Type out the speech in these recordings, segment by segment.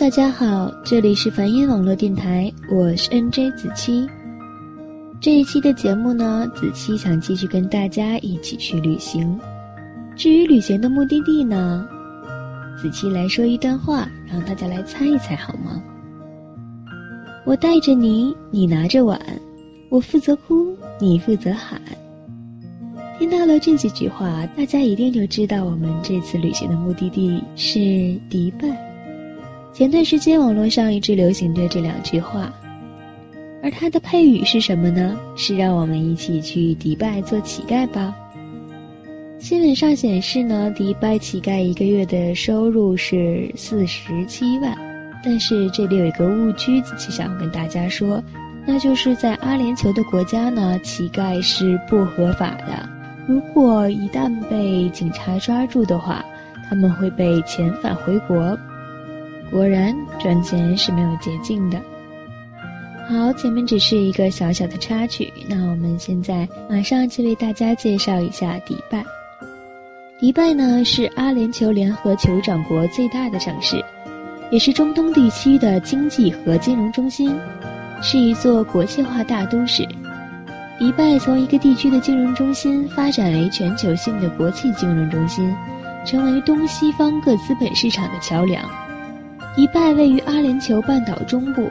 大家好，这里是繁音网络电台，我是 NJ 子期。这一期的节目呢，子期想继续跟大家一起去旅行。至于旅行的目的地呢，子期来说一段话，让大家来猜一猜好吗？我带着你，你拿着碗，我负责哭，你负责喊。听到了这几句话，大家一定就知道我们这次旅行的目的地是迪拜。前段时间网络上一直流行着这两句话。而它的配语是什么呢？是让我们一起去迪拜做乞丐吧。新闻上显示呢，迪拜乞丐一个月的收入是四十七万，但是这里有一个误区，子期想跟大家说，那就是在阿联酋的国家呢，乞丐是不合法的。如果一旦被警察抓住的话，他们会被遣返回国。果然，赚钱是没有捷径的。好，前面只是一个小小的插曲，那我们现在马上就为大家介绍一下迪拜。迪拜呢是阿联酋联合酋长国最大的城市，也是中东地区的经济和金融中心，是一座国际化大都市。迪拜从一个地区的金融中心发展为全球性的国际金融中心，成为东西方各资本市场的桥梁。迪拜位于阿联酋半岛中部。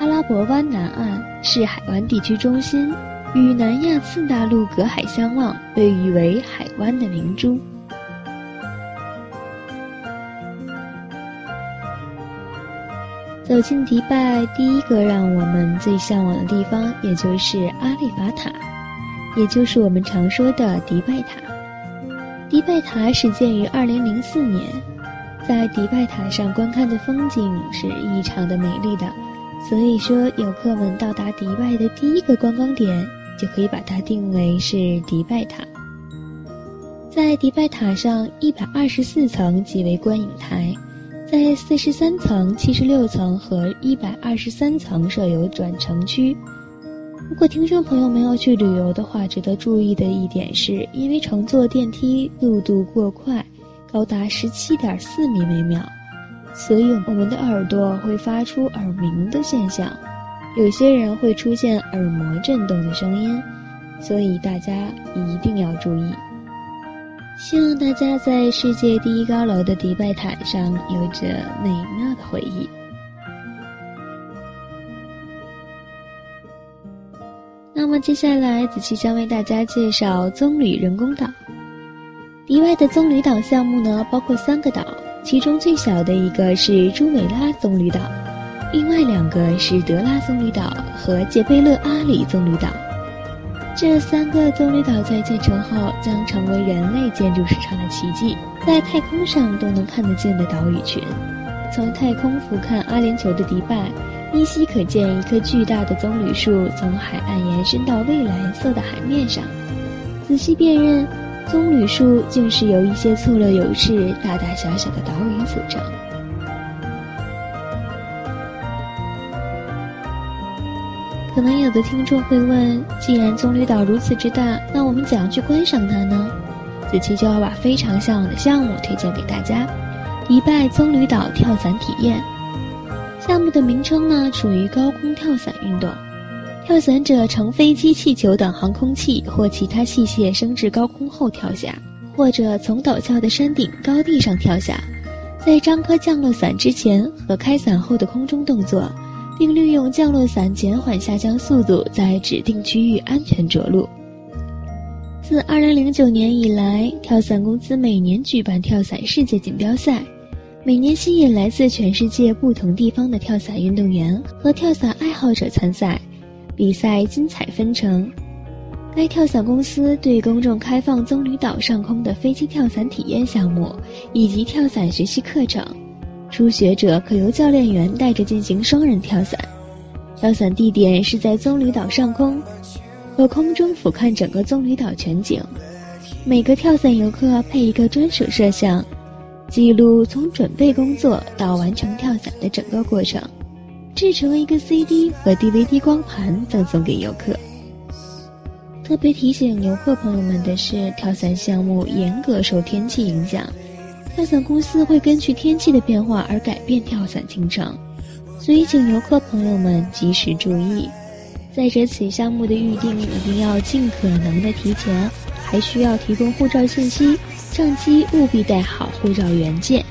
阿拉伯湾南岸是海湾地区中心，与南亚次大陆隔海相望，被誉为海湾的明珠。走进迪拜，第一个让我们最向往的地方，也就是阿利法塔，也就是我们常说的迪拜塔。迪拜塔始建于二零零四年，在迪拜塔上观看的风景是异常的美丽的。所以说，游客们到达迪拜的第一个观光点，就可以把它定为是迪拜塔。在迪拜塔上，一百二十四层即为观影台，在四十三层、七十六层和一百二十三层设有转乘区。如果听众朋友们要去旅游的话，值得注意的一点是，因为乘坐电梯速度过快，高达十七点四米每秒。所以我们的耳朵会发出耳鸣的现象，有些人会出现耳膜震动的声音，所以大家一定要注意。希望大家在世界第一高楼的迪拜塔上有着美妙的回忆。那么接下来，子期将为大家介绍棕榈人工岛。迪拜的棕榈岛项目呢，包括三个岛。其中最小的一个是朱美拉棕榈岛，另外两个是德拉棕榈岛和杰贝勒阿里棕榈岛。这三个棕榈岛在建成后将成为人类建筑史上的奇迹，在太空上都能看得见的岛屿群。从太空俯瞰阿联酋的迪拜，依稀可见一棵巨大的棕榈树从海岸延伸到蔚蓝色的海面上。仔细辨认。棕榈树竟是由一些错落有致、大大小小的岛屿组成。可能有的听众会问：既然棕榈岛如此之大，那我们怎样去观赏它呢？子期就要把非常向往的项目推荐给大家——迪拜棕榈岛跳伞体验。项目的名称呢，属于高空跳伞运动。跳伞者乘飞机、气球等航空器或其他器械升至高空后跳下，或者从陡峭的山顶高地上跳下，在张开降落伞之前和开伞后的空中动作，并利用降落伞减缓下降速度，在指定区域安全着陆。自2009年以来，跳伞公司每年举办跳伞世界锦标赛，每年吸引来自全世界不同地方的跳伞运动员和跳伞爱好者参赛。比赛精彩纷呈，该跳伞公司对公众开放棕榈岛上空的飞机跳伞体验项目以及跳伞学习课程，初学者可由教练员带着进行双人跳伞。跳伞地点是在棕榈岛上空，可空中俯瞰整个棕榈岛全景。每个跳伞游客配一个专属摄像，记录从准备工作到完成跳伞的整个过程。制成了一个 CD 和 DVD 光盘赠送给游客。特别提醒游客朋友们的是，跳伞项目严格受天气影响，跳伞公司会根据天气的变化而改变跳伞行程，所以请游客朋友们及时注意。再者，此项目的预定一定要尽可能的提前，还需要提供护照信息，上机务必带好护照原件。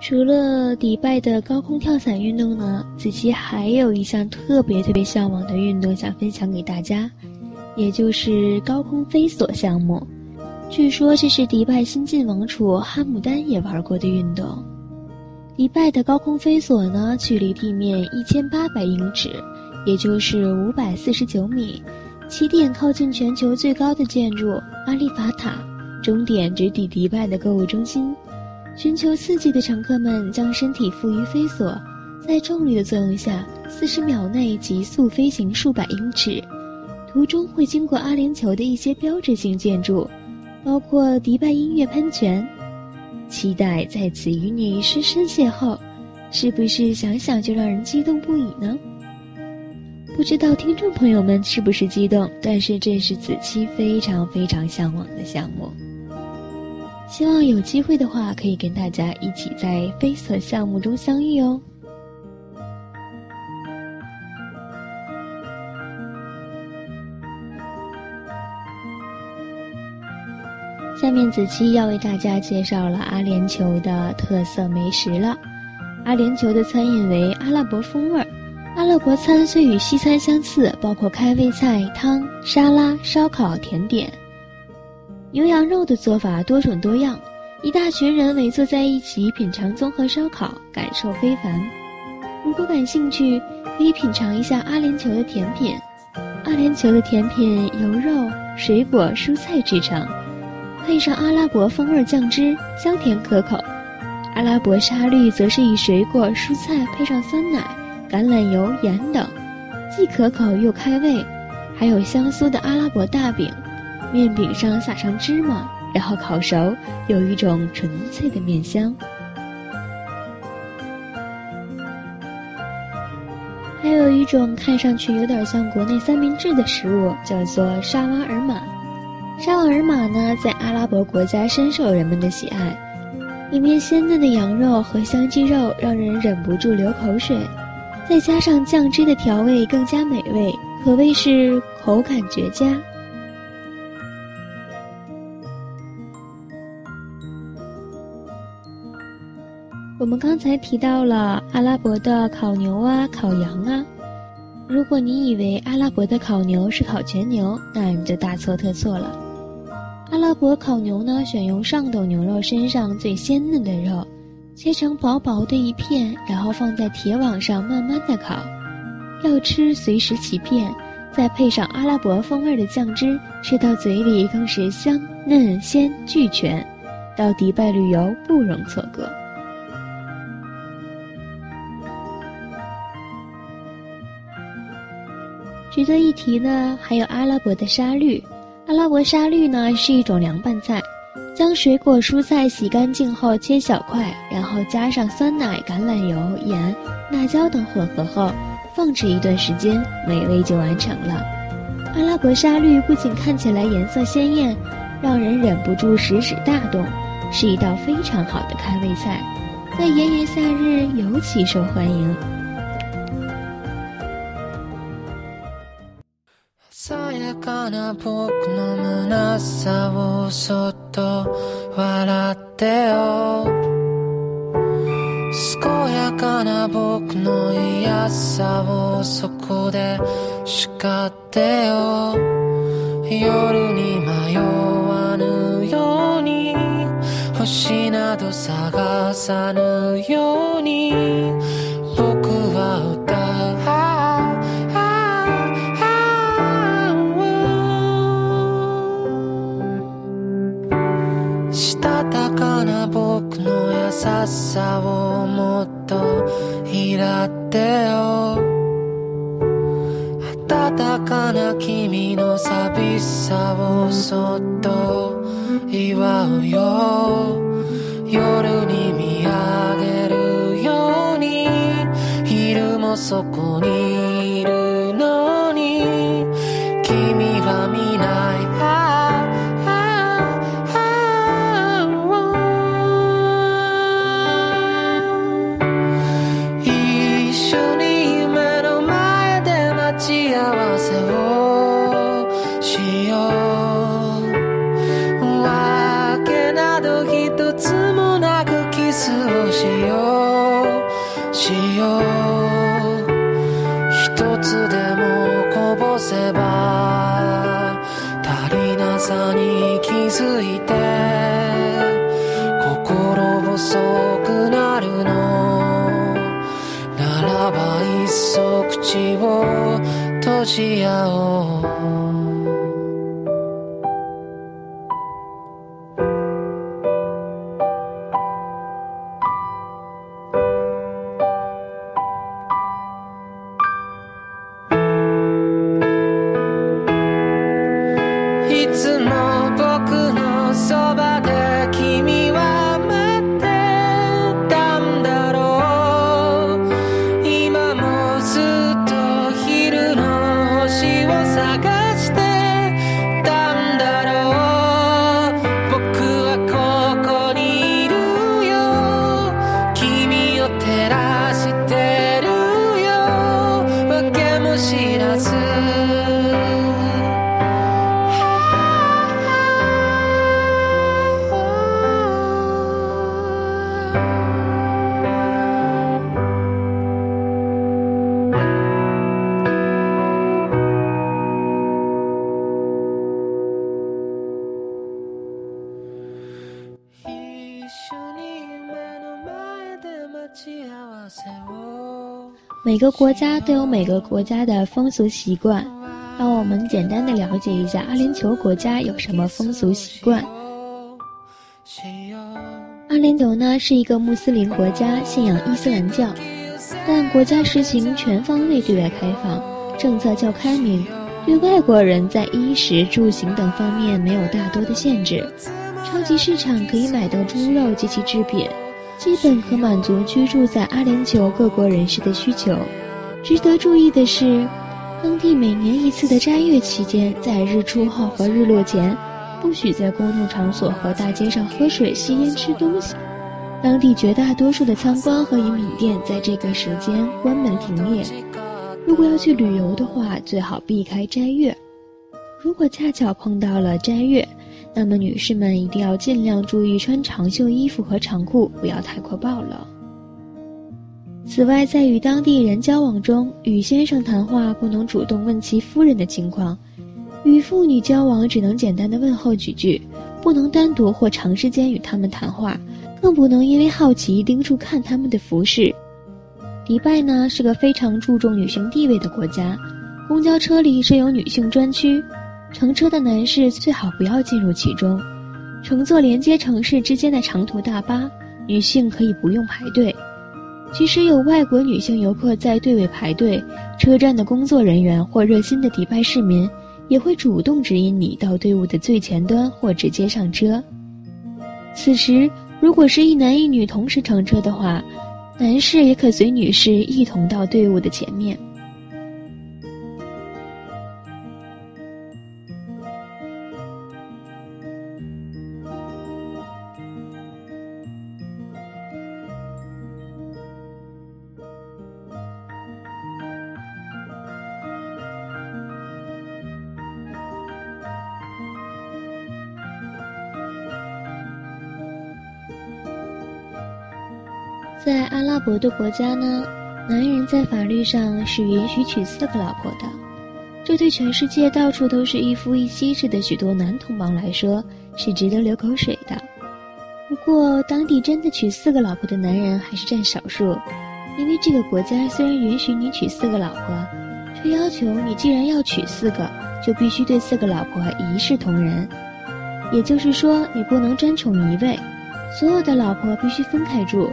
除了迪拜的高空跳伞运动呢，子琪还有一项特别特别向往的运动想分享给大家，也就是高空飞索项目。据说这是迪拜新晋王储哈姆丹也玩过的运动。迪拜的高空飞索呢，距离地面一千八百英尺，也就是五百四十九米，起点靠近全球最高的建筑阿利法塔，终点直抵迪拜的购物中心。寻求刺激的乘客们将身体附于飞索，在重力的作用下，四十秒内急速飞行数百英尺。途中会经过阿联酋的一些标志性建筑，包括迪拜音乐喷泉。期待在此与你深深邂逅，是不是想想就让人激动不已呢？不知道听众朋友们是不是激动，但是这是子期非常非常向往的项目。希望有机会的话，可以跟大家一起在飞色项目中相遇哦。下面子期要为大家介绍了阿联酋的特色美食了。阿联酋的餐饮为阿拉伯风味儿，阿拉伯餐虽与西餐相似，包括开胃菜、汤、沙拉、烧烤、甜点。牛羊肉的做法多种多样，一大群人围坐在一起品尝综合烧烤，感受非凡。如果感兴趣，可以品尝一下阿联酋的甜品。阿联酋的甜品由肉、水果、蔬菜制成，配上阿拉伯风味酱汁，香甜可口。阿拉伯沙律则是以水果、蔬菜配上酸奶。橄榄油、盐等，既可口又开胃，还有香酥的阿拉伯大饼，面饼上撒上芝麻，然后烤熟，有一种纯粹的面香。还有一种看上去有点像国内三明治的食物，叫做沙瓦尔玛。沙瓦尔玛呢，在阿拉伯国家深受人们的喜爱，里面鲜嫩的羊肉和香鸡肉让人忍不住流口水。再加上酱汁的调味，更加美味，可谓是口感绝佳。我们刚才提到了阿拉伯的烤牛啊、烤羊啊，如果你以为阿拉伯的烤牛是烤全牛，那你就大错特错了。阿拉伯烤牛呢，选用上等牛肉身上最鲜嫩的肉。切成薄薄的一片，然后放在铁网上慢慢的烤。要吃随时起片，再配上阿拉伯风味的酱汁，吃到嘴里更是香嫩鲜俱全。到迪拜旅游不容错过。值得一提呢，还有阿拉伯的沙律。阿拉伯沙律呢是一种凉拌菜。将水果蔬菜洗干净后切小块，然后加上酸奶、橄榄油、盐、辣椒等混合后，放置一段时间，美味就完成了。阿拉伯沙律不仅看起来颜色鲜艳，让人忍不住食指大动，是一道非常好的开胃菜，在炎炎夏日尤其受欢迎。かな僕の虚さをそっと笑ってよ。健やかな僕の嫌さをそこで叱ってよ。夜に迷わぬように星など探さぬように。さをもっと拾ってよ。暖かな君の寂しさをそっと祝うよ。夜に見上げるように昼もそこにそ口を閉じ合おう。每个国家都有每个国家的风俗习惯，让我们简单的了解一下阿联酋国家有什么风俗习惯。阿联酋呢是一个穆斯林国家，信仰伊斯兰教，但国家实行全方位对外开放，政策较开明，对外国人在衣食住行等方面没有大多的限制。超级市场可以买到猪肉及其制品。基本可满足居住在阿联酋各国人士的需求。值得注意的是，当地每年一次的斋月期间，在日出后和日落前，不许在公共场所和大街上喝水、吸烟、吃东西。当地绝大多数的餐馆和饮品店在这个时间关门停业。如果要去旅游的话，最好避开斋月。如果恰巧碰到了斋月，那么，女士们一定要尽量注意穿长袖衣服和长裤，不要太过暴露。此外，在与当地人交往中，与先生谈话不能主动问其夫人的情况；与妇女交往只能简单的问候几句，不能单独或长时间与他们谈话，更不能因为好奇盯住看他们的服饰。迪拜呢是个非常注重女性地位的国家，公交车里设有女性专区。乘车的男士最好不要进入其中。乘坐连接城市之间的长途大巴，女性可以不用排队。即使有外国女性游客在队尾排队，车站的工作人员或热心的迪拜市民也会主动指引你到队伍的最前端或直接上车。此时，如果是一男一女同时乘车的话，男士也可随女士一同到队伍的前面。在阿拉伯的国家呢，男人在法律上是允许娶四个老婆的，这对全世界到处都是一夫一妻制的许多男同胞来说是值得流口水的。不过，当地真的娶四个老婆的男人还是占少数，因为这个国家虽然允许你娶四个老婆，却要求你既然要娶四个，就必须对四个老婆一视同仁，也就是说，你不能专宠一位，所有的老婆必须分开住。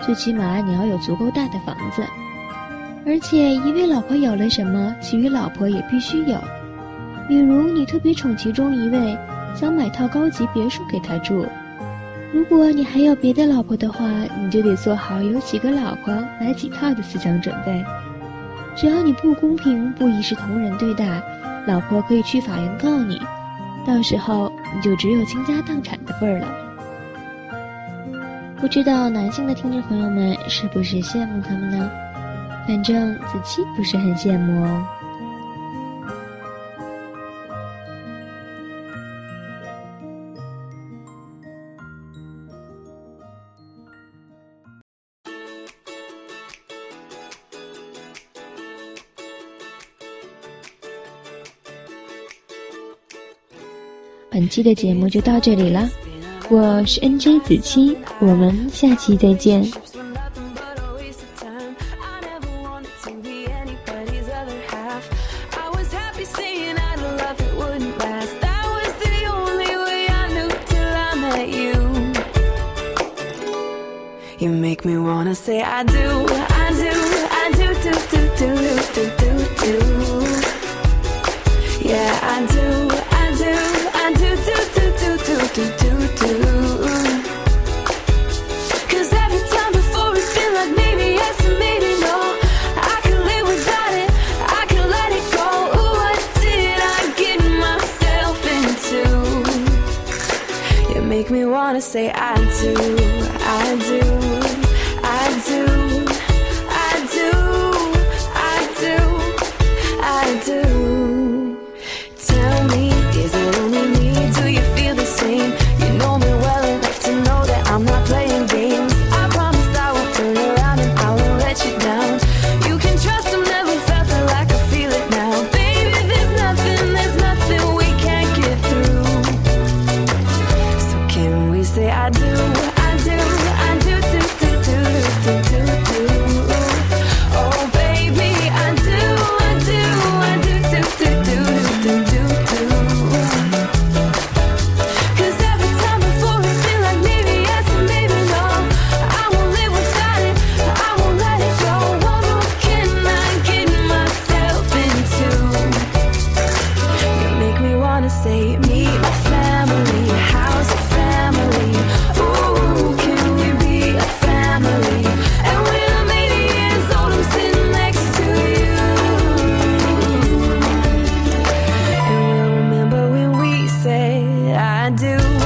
最起码你要有足够大的房子，而且一位老婆有了什么，其余老婆也必须有。比如你特别宠其中一位，想买套高级别墅给她住。如果你还有别的老婆的话，你就得做好有几个老婆买几套的思想准备。只要你不公平、不一视同仁对待，老婆可以去法院告你，到时候你就只有倾家荡产的份儿了。不知道男性的听众朋友们是不是羡慕他们呢？反正子期不是很羡慕哦。本期的节目就到这里了。我是 NJ 子期，我们下期再见。Say I do, I do, I do.